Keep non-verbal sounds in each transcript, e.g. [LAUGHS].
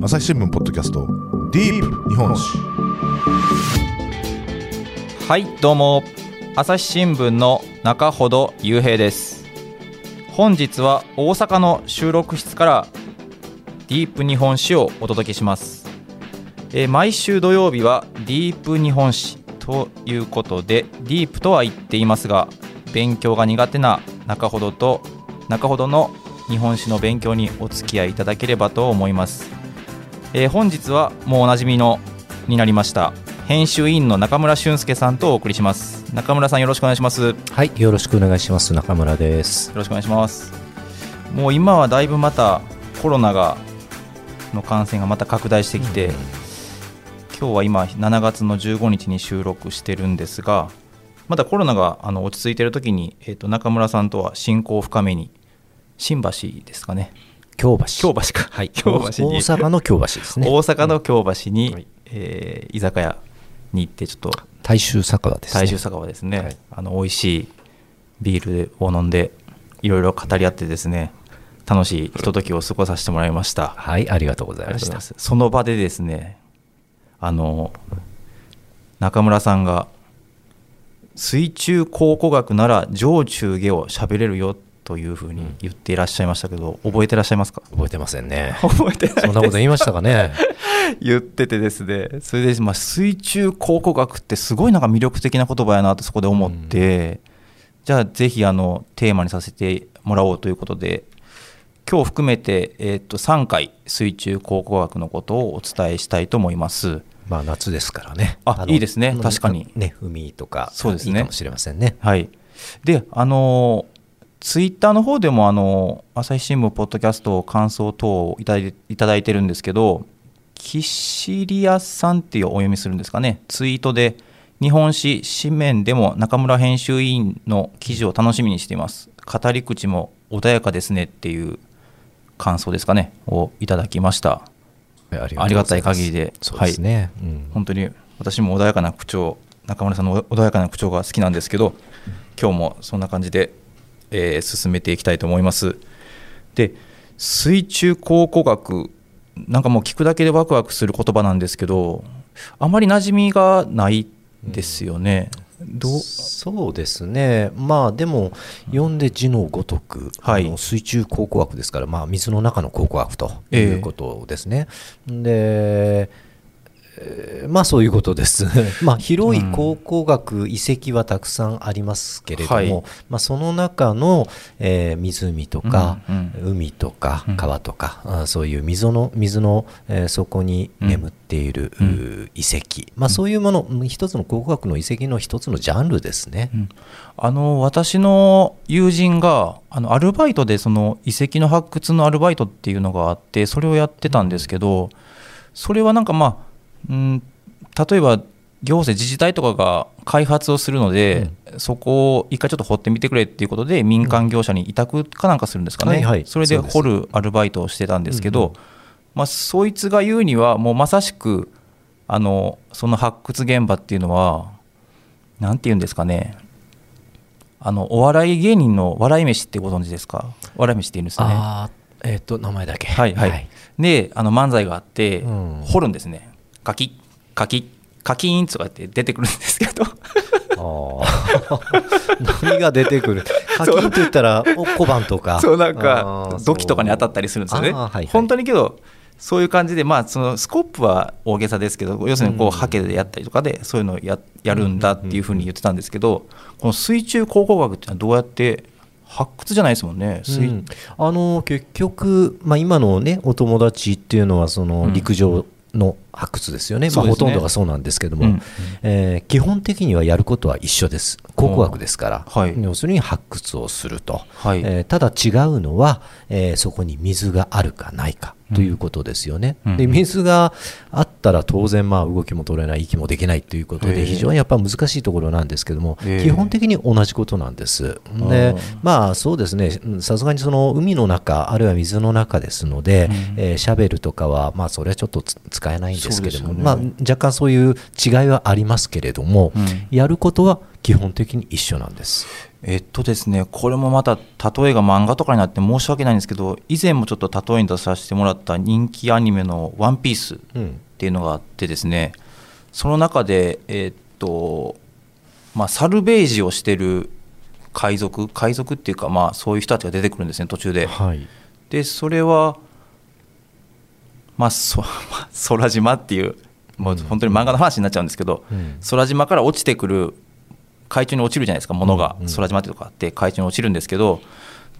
朝日新聞ポッドキャストディープ日本史。はいどうも。朝日新聞の中ほど雄平です。本日は大阪の収録室からディープ日本史をお届けします、えー毎週土曜日はディープ日本史ということでディープとは言っていますが勉強が苦手な中ほどと中ほどの日本史の勉強にお付き合いいただければと思います、えー本日はもうおなじみのになりました編集員の中村俊介さんとお送りします。中村さんよろしくお願いします。よはい、よろしくお願いします。中村です。ろしくお願いします。もう今はだいぶまたコロナがの感染がまた拡大してきて、今日は今7月の15日に収録してるんですがまだコロナがあの落ち着いてる時に、えー、と中村さんとは親交を深めに新橋ですかね京橋。京橋か、はい、京橋。に。大阪の京橋ですね。大阪の京橋に、はい。えー居酒屋に行ってちょっと。大衆酒場ですね。大衆酒場ですね、はい。あの美味しいビールを飲んでいろいろ語り合ってですね楽しいひとときを過ごさせてもらいました、はい、ありがとうございました。その場でですねあの中村さんが水中考古学なら上中下を喋れるよというふうに言っていらっしゃいましたけど、覚えてらっしゃいますか？覚えてませんね。[LAUGHS] 覚えてないそんなこと言いましたかね？[LAUGHS] 言っててですねそれで、まあ、水中考古学ってすごいなんか魅力的な言葉やなとそこで思って、じゃあぜひあのテーマにさせてもらおうということで今日含めて、えー、と3回水中考古学のことをお伝えしたいと思います。まあ、夏ですからね。あのいいですねうん確かにね、海とか、そうですねいいかもしれませんね。はい、であのツイッターの方でもあの朝日新聞ポッドキャスト感想等をいただいていただいてるんですけどキシリアさんっていうお読みするんですかね。ツイートで日本史紙面でも中村編集委員の記事を楽しみにしています。語り口も穏やかですねっていう感想ですかねをいただきました。ありがたい限りで。そうですね。うん。本当に私も穏やかな口調中村さんの穏やかな口調が好きなんですけど今日もそんな感じで、えー進めていきたいと思います。で水中考古学なんかもう聞くだけでワクワクする言葉なんですけどあまり馴染みがないですよね、どう？そうですね、まあでも、読んで字のごとく、はい。水中考古学ですから、まあ、水の中の考古学とええいうことですね。で、えーまあそういうことです。[LAUGHS] まあ広い考古学、遺跡はたくさんありますけれども、はい。まあその中の、えー湖とか、うん海とかうん。川とか、あそういう水の水の、えー底に眠っている、うん。遺跡、まあ、そういうもの、一つの考古学の遺跡の一つのジャンルですね。うん。あの私の友人があのアルバイトでその遺跡の発掘のアルバイトっていうのがあってそれをやってたんですけどそれはなんかまあ、うん、例えば行政自治体とかが開発をするので、そこを一回ちょっと掘ってみてくれっていうことで民間業者に委託かなんかするんですかね、はいはい。それで掘るアルバイトをしてたんですけど、うんうん。まあ、そいつが言うにはもうまさしくあのその発掘現場っていうのはなんて言うんですかね。あのお笑い芸人の笑い飯ってご存知ですか？笑い飯って言うんですよね。えっ、と、名前だけ。はい。はい、であの漫才があって、うん。掘るんですねカキッカキッカキーンとかって出てくるんですけど。ああ何が出てくる？課金と言ったらお小判とか。そうなんあかー土器とかに当たったりするんですよね、はいはい。本当にけどそういう感じで、まあ、そのスコップは大げさですけど要するにこううん。ハケでやったりとかでそういうのをややるんだっていうふうに言ってたんですけどこの水中考古学っていうのはどうやって発掘じゃないですもんね、水うん。あの結局、まあ、今のねお友達っていうのはそのうん。陸上の発掘ですよね、まあ、ほとんどがそうなんですけども、うん。えー基本的にはやることは一緒です。考古学ですから、はい。要するに発掘をすると、はい。えーただ違うのは、えーそこに水があるかないかということですよね。うん。で水があっったら当然まあ動きも取れない息もできないということで非常にやっぱ難しいところなんですけども基本的に同じことなんです。あでーまあそうですね。うんさすがにその海の中あるいは水の中ですので、うん。えーシャベルとかはまあそれはちょっとつ使えないんですけれども、そうですよまあね若干そういう違いはありますけれども、うん。やることは基本的に一緒なんです。えっとですね、これもまた例えが漫画とかになって申し訳ないんですけど、以前もちょっと例えに出させてもらった人気アニメの「ワンピースっうんていうのがあってですね、その中で、えっと、まあ、サルベージをしてる海賊、海賊っていうか、まあ、そういう人たちが出てくるんですね、途中で。はい。で、それは、まあ、そ [LAUGHS] まあ空島っていう、もう本当に漫画の話になっちゃうんですけど、うん。空島から落ちてくる海中に落ちるじゃないですか物が。うんうん。空島とこあって海中に落ちるんですけど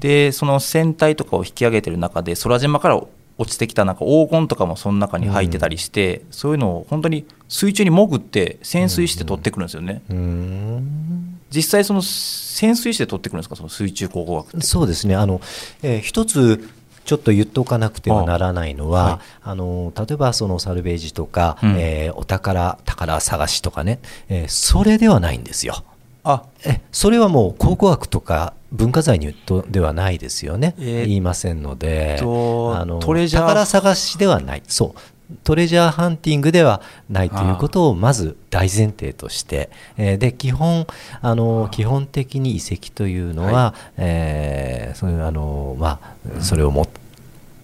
でその船体とかを引き上げてる中で空島から落ちてきたなんか黄金とかもその中に入ってたりして、そういうのを本当に水中に潜って潜水して取ってくるんですよね、うーん。実際その潜水して取ってくるんですかその水中考古学って。そうですね。あの、えー一つちょっと言っておかなくてはならないのは、あはい。あの例えばそのサルベージとか、うん。えーお宝宝探しとかね、えーそれではないんですよ。あえそれはもう考古学とか文化財にとではないですよね、えー言いませんので、とあのトレジャー宝探しではない。そう。トレジャーハンティングではないということをまず大前提として、えーで基本あの基本的に遺跡というのは、えーそういうあのまあそれをも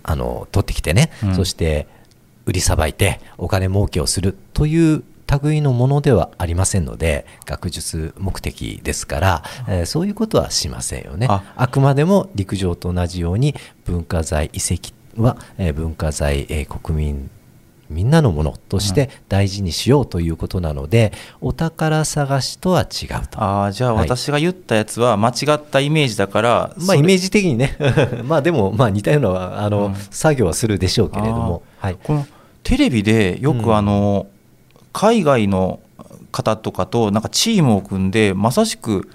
あの取ってきてね、うん。そして売りさばいてお金儲けをするという類のものではありませんので学術目的ですから、えーそういうことはしませんよね。あ。あくまでも陸上と同じように文化財遺跡は、えー文化財、えー国民みんなのものとして大事にしようということなので、お宝探しとは違うと。あーじゃあはい。私が言ったやつは間違ったイメージだから、まあ、それイメージ的にね。[LAUGHS] まあでもまあ似たようなあの、うん。作業はするでしょうけれども、はい、このテレビでようん。くあの、海外の方とかとなんかチームを組んでまさしく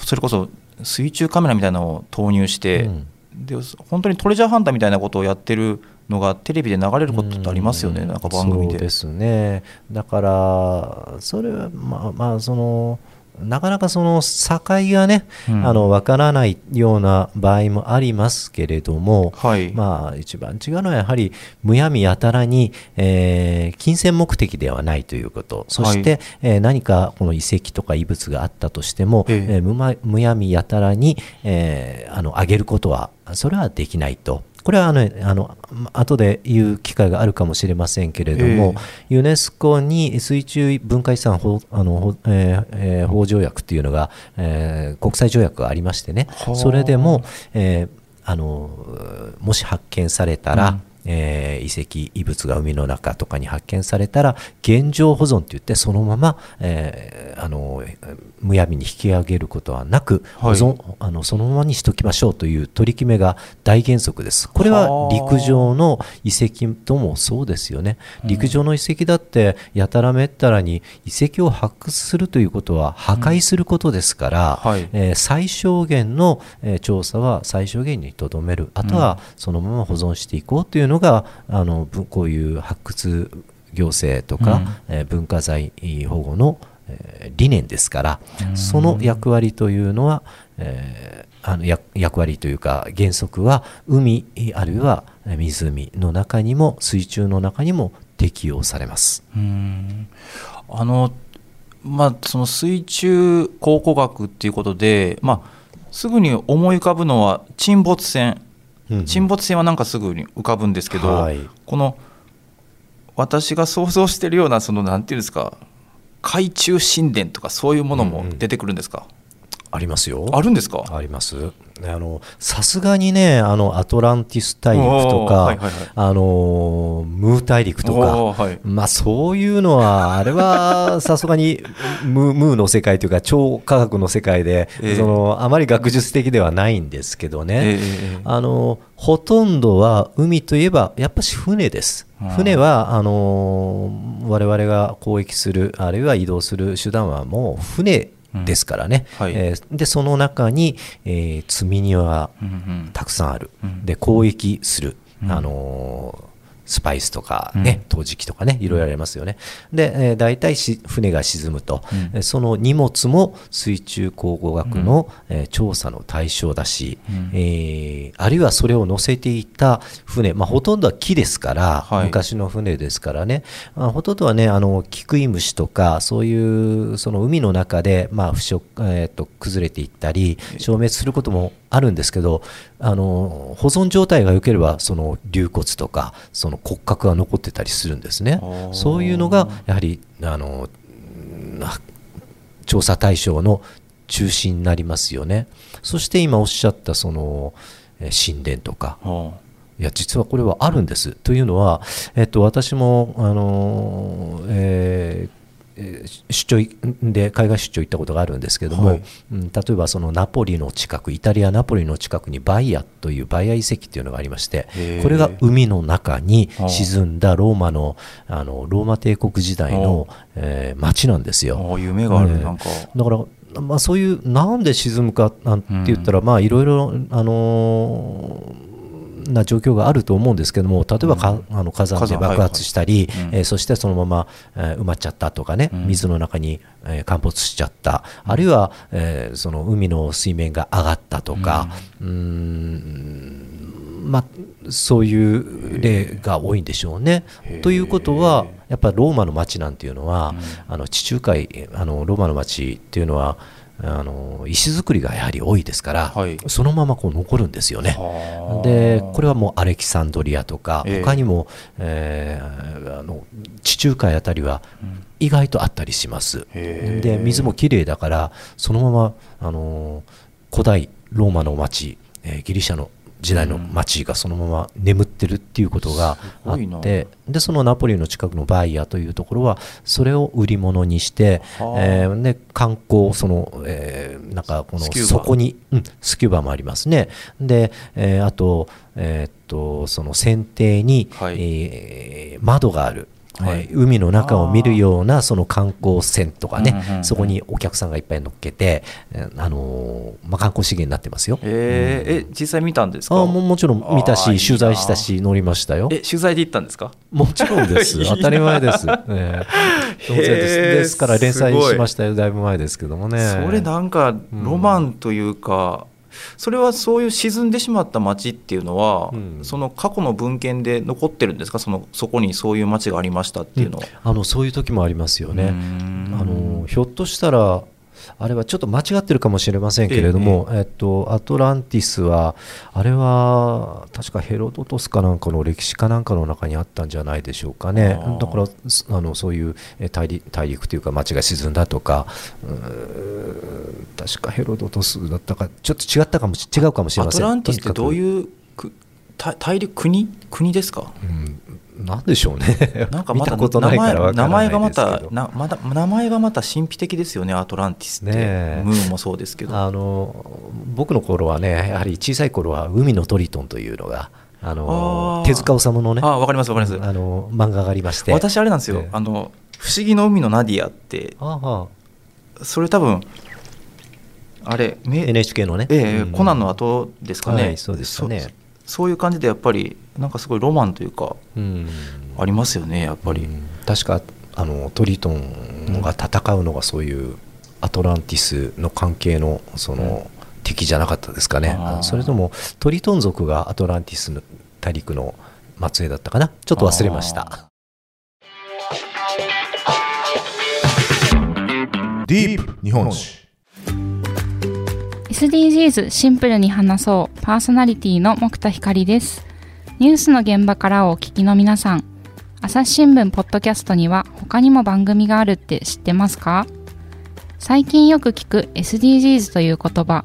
それこそ水中カメラみたいなのを投入して、うん。で本当にトレジャーハンターみたいなことをやってるのがテレビで流れることってありますよね、うん。なんか番組で。そうですね。だからそれはまあまあそのなかなかその境がね、うん。あの分からないような場合もありますけれども、はい、まあ、一番違うのはやはりむやみやたらに、えー金銭目的ではないということ。そして、えー何かこの遺跡とか遺物があったとしても、ええ。えーむまむやみやたらに、えーあの上げることはそれはできないと。これはあのあの後で言う機会があるかもしれませんけれども、ユネスコに水中文化遺産法あの、法えーえー法条約というのが、えー国際条約がありましてね。はあ。それでも、えーあのもし発見されたら、うんえー遺跡遺物が海の中とかに発見されたら現状保存といってそのまま、えーあのむやみに引き上げることはなく、はい。保存あのそのままにしときましょうという取り決めが大原則です。これははあ。陸上の遺跡ともそうですよね。陸上の遺跡だってやたらめったらに遺跡を発掘するということは破壊することですから、はい。えー最小限の、えー調査は最小限にとどめる。あとはそのまま保存していこうというのがあのぶこういう発掘行政とか、えー文化財保護の、えー理念ですから、その役割というのは、えーあの役役割というか原則は海あるいは湖の中にも水中の中にも適用されます。うん。あのまあその水中考古学っていうことで、まあ、すぐに思い浮かぶのは沈没船。うん沈没船はなんかすぐに浮かぶんですけど、はい。この私が想像してるようなそのなんていうんですか海中神殿とかそういうものも出てくるんですか、ありますよ。あるんですか？あります。あのさすがにねあのアトランティス大陸とか、はいはいはいあのムー大陸とか。はいまあそういうのは、あれは [LAUGHS] さすがにムームーの世界というか、超科学の世界で、ええそのあまり学術的ではないんですけどね、ええあのほとんどは海といえば、やっぱし船です。船はあの我々が交易する、あるいは移動する手段はもう船ですからね、うんはい。えーでその中に、えー積み荷はたくさんある、うん。で交易する、うん。あのースパイスとかね、陶磁器とかねいろいろありますよね。で、えー、大体し船が沈むと、えーその荷物も水中考古学の、えー調査の対象だし、えーあるいはそれを乗せていた船、まあ、ほとんどは木ですから、はい。昔の船ですからね、まあ、ほとんどはねあのキクイムシとかそういうその海の中で、まあ腐食えー、と崩れていったり消滅することもあるんですけどあの保存状態が良ければその竜骨とかその骨格が残ってたりするんですね。そういうのがやはりあのうん調査対象の中心になりますよね。そして今おっしゃったそのえー神殿とか。はいや実はこれはあるんです。というのは、えっと、私も、あのえーえー出張いで海外出張行ったことがあるんですけども、はい。うん例えばそのナポリの近くイタリア・ナポリの近くにバイアというバイア遺跡というのがありましてこれが海の中にはあ沈んだローマのあのローマ帝国時代の、えー町なんですよ。夢がある、ねなんか。だから、まあ、そういうなんで沈むかなんて言ったら、まあいろいろ、あのーな状況があると思うんですけども例えばか、あの火山で爆発したり、はいはいうん。えーそしてそのまま、えー埋まっちゃったとかね、うん。水の中に、えー陥没しちゃった、あるいは、えーその海の水面が上がったとか、うーんまあ、そういう例が多いんでしょうね。ということはやっぱりローマの町なんていうのは、あの地中海あのローマの町っていうのはあの石造りがやはり多いですから、はい。そのままこう残るんですよね。はあ。でこれはもうアレキサンドリアとか、ええ。他にも、えーあの地中海あたりは意外とあったりします。へえ。で水もきれいだからそのままあの古代ローマの町、えーギリシャの時代の町がそのまま眠ってるっていうことがあってでそのナポリの近くのバイアというところはそれを売り物にして、はあ。えーで観光その、えーなんかこのスキューバ。底に、うん、スキューバもありますね。で、えーあと,、えーっとその船底に、はい。えー窓がある。はい。えー海の中を見るようなその観光船とかね、そこにお客さんがいっぱい乗っけて、えーあのーまあ、観光資源になってますよ。えー。え実際見たんですか？あももちろん見たし取材したし乗りましたよ。え取材で行ったんですか？もちろんです。[LAUGHS] 当たり前です、ええ当然です。[LAUGHS] です。から連載しましたよ。だいぶ前ですけどもね。それなんかロマンというか、それはそういう沈んでしまった町っていうのは、うん。その過去の文献で残ってるんですか？そのそこにそういう町がありましたっていうのは。あのそういう時もありますよね、あのひょっとしたらあれはちょっと間違ってるかもしれませんけれども、えっと、アトランティスはあれは確かヘロドトスかなんかの歴史かなんかの中にあったんじゃないでしょうかね。だからすあのそういうえ大陸大陸というか町が沈んだとか確かヘロドトスだったかちょっと違ったかもし違うかもしれアません。トランティスってどうう、いう大陸国国ですか？うん、なんでしょうね。なんかまた見たことないからわからない名前がまたなまだ名前がまた神秘的ですよねアトランティスって、ねえ。ムーンもそうですけど。あの僕の頃はねやはり小さい頃は海のトリトンというのがあの手塚治虫のねあわかりますわかります、あの漫画がありまして。私あれなんですよ、ええ。あの不思議の海のナディアって。ああ。それ多分あれめ NHK のね、ええうん。コナンの後ですかね、はいそうですかね。そそういう感じでやっぱりなんかすごいロマンというかうん。ありますよねやっぱり、うん。確かあのトリトンが戦うのがそういうアトランティスの関係のその、敵じゃなかったですかね。それともトリトン族がアトランティスの大陸の末裔だったかな。ちょっと忘れました。ディープ日本史 SDGs シンプルに話そう。パーソナリティの木田光です。ニュースの現場からお聞きの皆さん。朝日新聞ポッドキャストには他にも番組があるって知ってますか？最近よく聞く SDGs という言葉。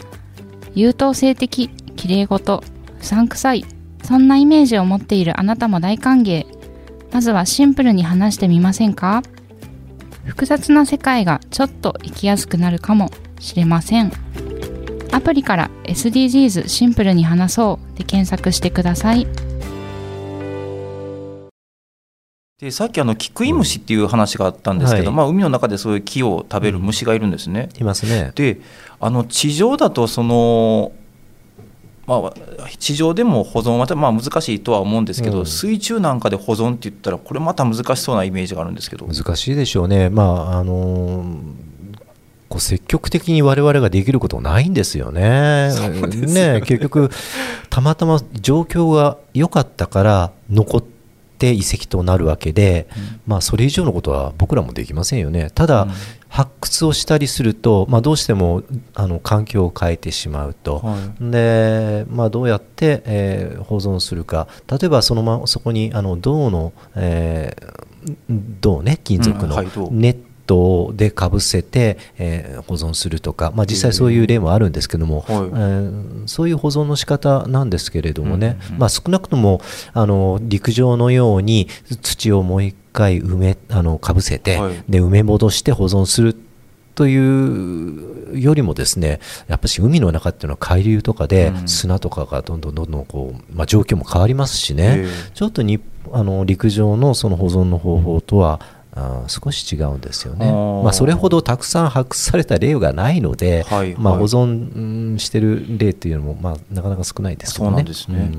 優等生的綺麗事。うさんくさい。そんなイメージを持っているあなたも大歓迎。まずはシンプルに話してみませんか？複雑な世界がちょっと生きやすくなるかもしれません。アプリから SDGs シンプルに話そうで検索してください。でさっきあのキクイムシっていう話があったんですけど、はい。まあ、海の中でそういう木を食べる虫がいるんですね、いますね。であの地上だとそのまあ、地上でも保存はまあ難しいとは思うんですけど、うん。水中なんかで保存って言ったらこれまた難しそうなイメージがあるんですけど。難しいでしょうね、まああのーこう積極的に我々ができることないんですよね。ね。結局たまたま状況が良かったから残って遺跡となるわけで、まあ、それ以上のことは僕らもできませんよね。ただ、うん。発掘をしたりすると、まあ、どうしてもあの環境を変えてしまうと、はでまあ、どうやって、えー保存するか。例えばその、ま、そこにあの銅の、えー銅ね金属のネットでかぶせて、えー保存するとか、まあ、実際そういう例もあるんですけども、はい。えーそういう保存の仕方なんですけれどもね、うんうんまあ、少なくともあの陸上のように土をもう一回埋めあのかぶせて、はい。で埋め戻して保存するというよりもですねやっぱし海の中っていうのは海流とかでうん。砂とかがどんどんどんどんこう、まあ、状況も変わりますしね、ええ。ちょっとにあの陸上のその保存の方法とは、あー少し違うんですよね。まあ、それほどたくさん発掘された例がないので、はいまあ、はい保存うんしてる例っていうのも、まあ、なかなか少ないですけどね。そうなんですね。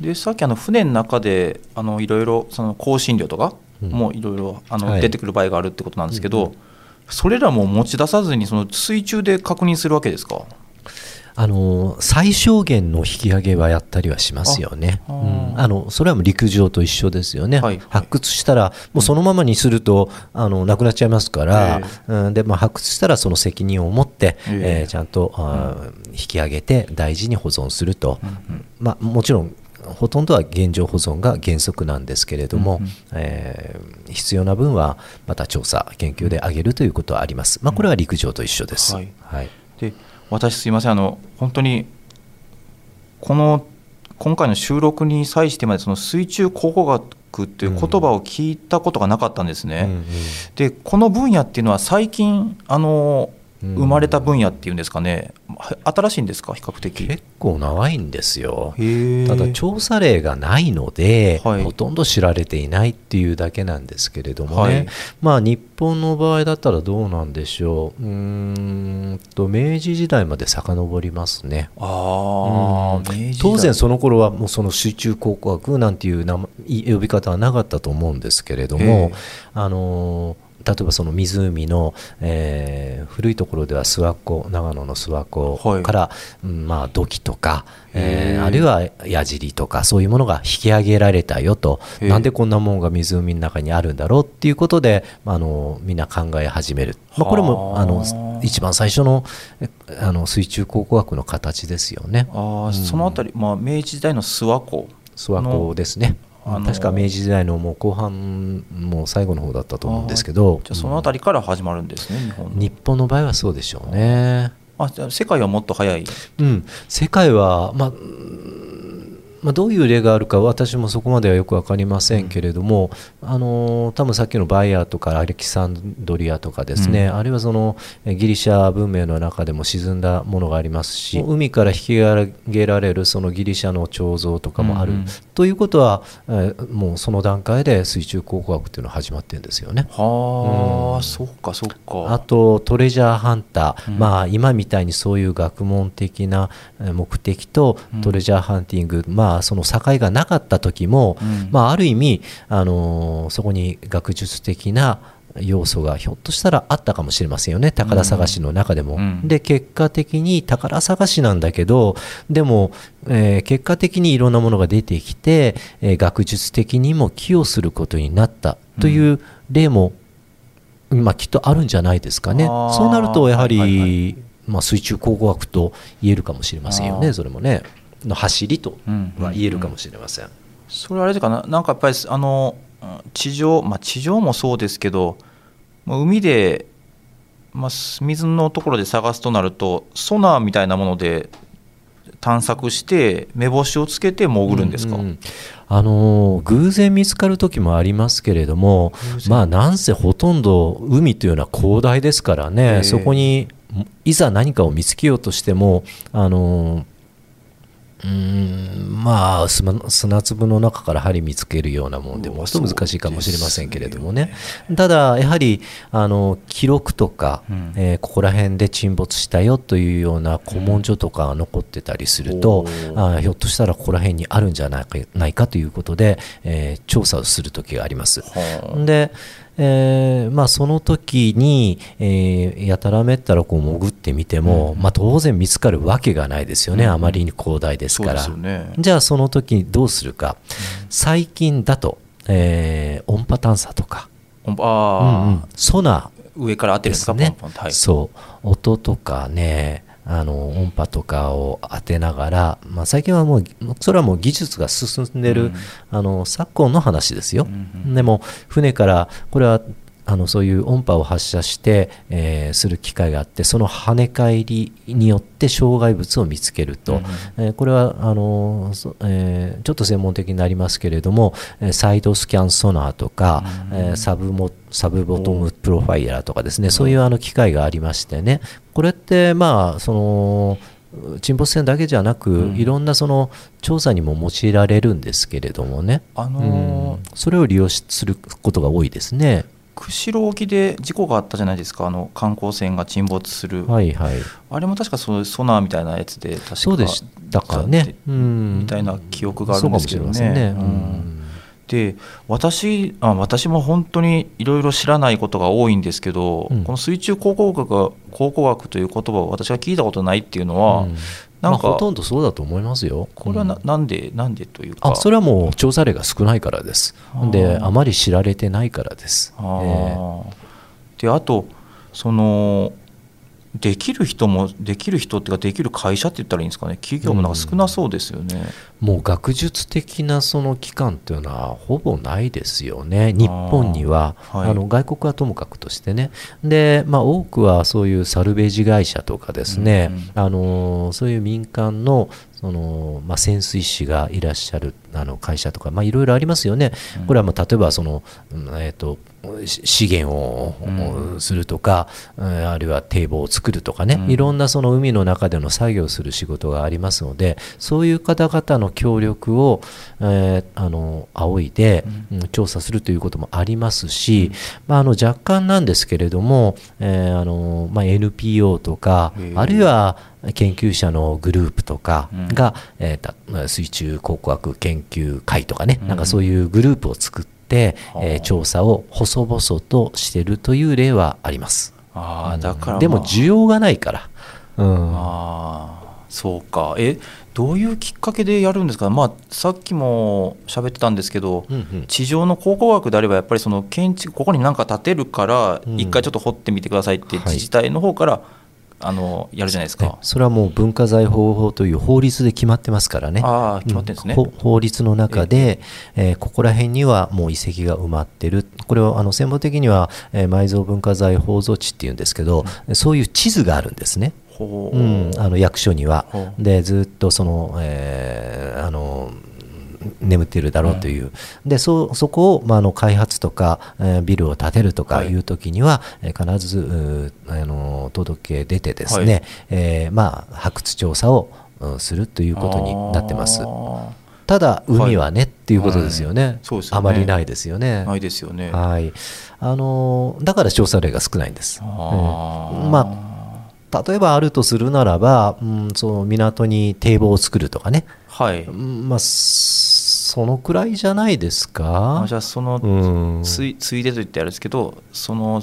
でさっきあの船の中であのいろいろその香辛料とかうん。もいろいろあのはい。出てくる場合があるってことなんですけど、うん。それらも持ち出さずにその水中で確認するわけですか？あの最小限の引き上げはやったりはしますよね。あうん。あのそれはもう陸上と一緒ですよね、はい。発掘したら、もうそのままにすると、あのなくなっちゃいますから、うん。でまあ、発掘したらその責任を持って、ええ。えーちゃんと、あー引き上げて大事に保存すると、まあ、もちろんほとんどは現状保存が原則なんですけれども、うんうん。えー必要な分はまた調査研究で上げるということはあります、まあ、これは陸上と一緒です。はい。はい。で私すいませんあの本当にこの今回の収録に際してまでその水中考古学っていう言葉を聞いたことがなかったんですね。うんうんでこの分野っていうのは最近あのうん生まれた分野っていうんですかね。は新しいんですか？比較的。結構長いんですよ。ただ調査例がないので、はい。ほとんど知られていないっていうだけなんですけれどもね、はい。まあ日本の場合だったらどうなんでしょう。うーんと明治時代まで遡りますね。あ当然その頃はもうその水中考古学なん。ていう呼び方はなかったと思うんですけれども、ええあのー例えばその湖の、えー古いところでは諏訪湖長野の諏訪湖から、うんまあ、土器とか、えーあるいは矢尻とかそういうものが引き上げられたよと。なんでこんなもんが湖の中にあるんだろうっていうことで、まあ、あのみんな考え始める、まあ、これもはあ。あの一番最初のえあの水中考古学の形ですよね。ああそのあたり、まあ、明治時代の諏訪湖諏訪湖ですね。あの確か明治時代のもう後半もう最後の方だったと思うんですけど。じゃあそのあたりから始まるんですね、日本の。日本の場合はそうでしょうね。あじゃあ世界はもっと早い。うん、世界は、まあうんまあ、どういう例があるか私もそこまではよく分かりませんけれども、あの多分さっきのバイヤーとかアレキサンドリアとかですね、あるいはそのえギリシャ文明の中でも沈んだものがありますし海から引き上げられるそのギリシャの彫像とかもある、うん。うんということは、えーもうその段階で水中考古学っていうのは始まってるんですよね。はあ、うん。そっかそっか。あとトレジャーハンター、うん。まあ、今みたいにそういう学問的なえー目的とうん。トレジャーハンティング、まあ、その境がなかった時も、うん。まあ、ある意味、あのーそこに学術的な要素がひょっとしたらあったかもしれませんよね。宝探しの中でも。うん。で結果的に宝探しなんだけどでも、えー結果的にいろんなものが出てきて、えー学術的にも寄与することになったという例も、まあ、きっとあるんじゃないですかね。そうなるとやはり、はいはいまあ、水中考古学と言えるかもしれませんよねそれもねの走りとうん。は言えるかもしれません。それあれですか？ななんかやっぱりあのうん地上まあ地上もそうですけどまあ海で、まあ、す水のところで探すとなるとソナーみたいなもので探索して目星をつけて潜るんですか、うんうん。あのー偶然見つかる時もありますけれどもまあなんせほとんど海というのは広大ですからえね。えそこにいざ何かを見つけようとしてもあのーうーんまあ砂砂粒の中から針見つけるようなもんでもうわっと難しいかもしれませんけれどもね。ただやはりあの記録とか、うん。えーここら辺で沈没したよというような古文書とかが残ってたりすると、おー。あーひょっとしたらここら辺にあるんじゃないかないかということで、えー調査をする時があります。はで、えーまあ、その時に、えーやたらめったらこう潜ってみても、まあ、当然見つかるわけがないですよね、あまりに広大ですから。ね。じゃあその時にどうするか、最近だと、えー音波探査とか、あうんあ、うん。ソナ上から当てるんですかねはい。そう。音とかねあの音波とかを当てながら、まあ、最近はもうそれはもう技術が進んでる、うん。あの昨今の話ですよ、うんでも船からこれはあのそういう音波を発射して、えーする機会があってその跳ね返りによって障害物を見つけると、えーこれはあのそえーちょっと専門的になりますけれども、えーサイドスキャンソナーとか、えーサブモサブボトムプロファイラーとかですね、そういうあの機械がありましてね。これってまあその沈没船だけじゃなく、うん。いろんなその調査にも用いられるんですけれどもね、あうん。のーそれを利用しすることが多いですね。釧路沖で事故があったじゃないですかあの観光船が沈没する、はいはい。あれも確かそうソナーみたいなやつで確かそうでしたかね。うん。みたいな記憶があるんですけどねね。ううんん。で私あ私も本当にいろいろ知らないことが多いんですけど、うんこの水中考古学が考古学という言葉を私が聞いたことないっていうのは、うんなんか、まあほとんどそうだと思いますよ。これはな,、うん。なんでなんでというか。あそれはもう調査例が少ないからです。で、あまり知られてないからです。あえーであとそのできる人もできる人っていうかできる会社って言ったらいいんですかね。企業もなんか少なそうですよね、もう学術的なその機関というのはほぼないですよね、日本には、あ、はい。の外国はともかくとしてね、でまあ、多くはそういうサルベージ会社とかですね、うんうん。あのそういう民間のその、まあ、潜水士がいらっしゃるあの会社とか、まあ、いろいろありますよね、これはまあ例えばその、うんえー、とし資源を、うん。するとか、うんあるいは堤防を作るとかね、うん。いろんなその海の中での作業をする仕事がありますので、そういう方々の協力を、えーあの仰いで、うん。調査するということもありますし、まあ、あの若干なんですけれども、えーあのまあ、NPO とかあるいは研究者のグループとかうん。が、えーた水中考古学研究会とかね、うん。なんかそういうグループを作って、はあ。えー調査を細々としてるという例はあります。ああだから、まあでも需要がないから。うん。ああそうか。えどういうきっかけでやるんですか？まあさっきも喋ってたんですけど、うんうん。地上の考古学であればやっぱりその建築ここに何か建てるからうん。一回ちょっと掘ってみてくださいってはい。自治体の方から、あのやるじゃないですねか。それはもう文化財保護法という法律で決まってますからね。ああ決まってるんですね。うん。ほ法律の中で、えーここら辺にはもう遺跡が埋まってる、これをあの専門的には、えー埋蔵文化財宝蔵地っていうんですけど、そういう地図があるんですね。ほう。うん、あの役所には。で、ずっとその、えーあの眠っているだろうという、でそそこを、まあ、あの開発とか、えービルを建てるとかはい。いうときには、えー必ずうーあの届け出てですね、はい。えーまあ、発掘調査をうんするということになってます。あただ、海はね、っていうことですよね,、そうですよね。あまりないですよね。ーないですよね。はい。あのだから調査例が少ないんです。うん。ま例えばあるとするならば、うん、その港に堤防を作るとかね、はい。うんまあ、そのくらいじゃないですか。あじゃあその、うん。ついついでと言ってあれですけどその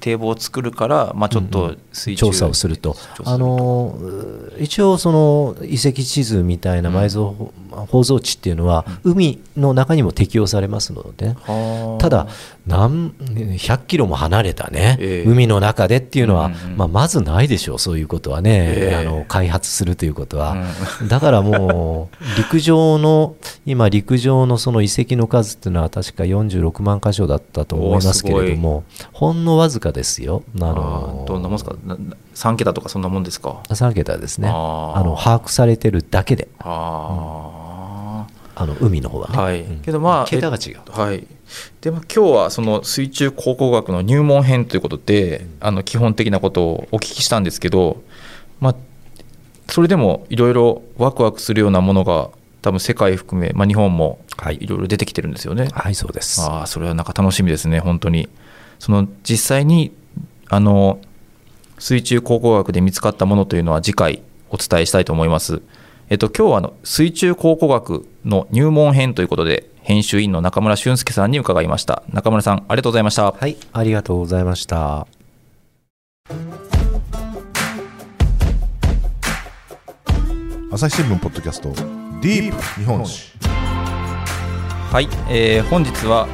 堤防を作るから、まあ、ちょっと水中、調査をすると。あの一応その遺跡地図みたいな埋蔵宝蔵地っていうのは海の中にも適用されますので、はあ。ただ何100キロも離れたね、ええ。海の中でっていうのは、うんうん。まあ、まずないでしょうそういうことはね、ええ。あの開発するということは、うだからもう [LAUGHS] 陸上の今陸上のその遺跡の数っていうのは確か46万箇所だったと思いますけれどもほんのわずかですよ。ああのーどんなもんですか？なな3桁とかそんなもんですか？3桁ですね。あの把握されてるだけで。ああの海の方はね、あはい、うん。けどまあ桁が違う。えはい。でも今日はその水中考古学の入門編ということで、あの基本的なことをお聞きしたんですけどまあそれでもいろいろワクワクするようなものが多分世界含め、まあ、日本もはい。いろいろ出てきてるんですよね。はいそうです。ああそれはなんか楽しみですね本当に。その実際にあの水中考古学で見つかったものというのは次回お伝えしたいと思いますえっと今日はあの水中考古学の入門編ということで編集員の中村俊介さんに伺いました。中村さんありがとうございました。はいありがとうございました。朝日新聞ポッドキャストディープ日本史はい、えー本日は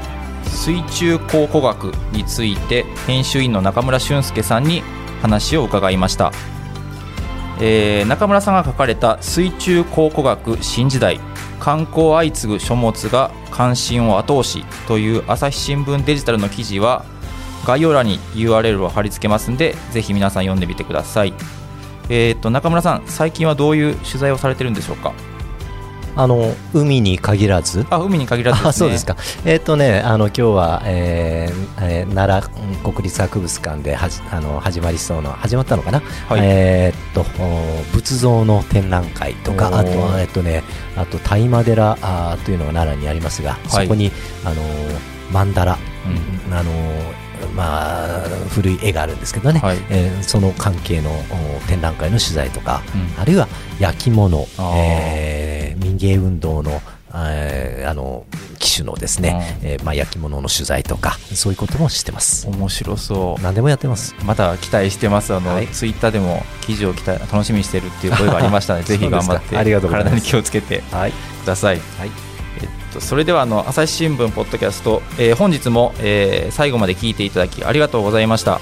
水中考古学について編集員の中村俊介さんに話を伺いました、えー中村さんが書かれた「水中考古学新時代観光相次ぐ書物が関心を後押し」という朝日新聞デジタルの記事は概要欄に URL を貼り付けますんでぜひ皆さん読んでみてください。えー、と中村さん最近はどういう取材をされてるんでしょうか？あの海に限らず？あ海に限らずね。あそうですか。えっ、とね、あの今日は、えーえー奈良うん国立博物館ではじあの始まりそうな始まったのかな？はい。えっとお仏像の展覧会とか、あとはえっとね、あと大麻寺あーというのが奈良にありますが、はい。そこにあの曼荼羅、うん。あのまあ古い絵があるんですけどね。はい。えーその関係のお展覧会の取材とか、うん。あるいは焼き物えー民芸運動のえーあの機種のですね、うん。えーまあ、焼き物の取材とかそういうこともしてます。面白そう。何でもやってます。また期待してます。あの、はい。ツイッターでも記事を期待楽しみにしてるっていう声がありましたので [LAUGHS] ぜひ頑張って体に気をつけてはい。ください、はい。えっと、それではあの朝日新聞ポッドキャスト、えー本日も、えー最後まで聞いていただきありがとうございました。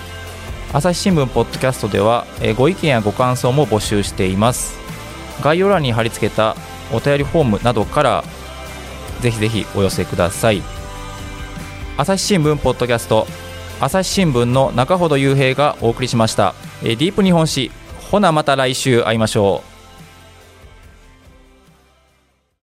朝日新聞ポッドキャストでは、えーご意見やご感想も募集しています。概要欄に貼り付けたお便りフォームなどからぜひぜひお寄せください。朝日新聞ポッドキャスト朝日新聞の中ほど雄平がお送りしました、えーディープ日本史ほなまた来週会いましょう。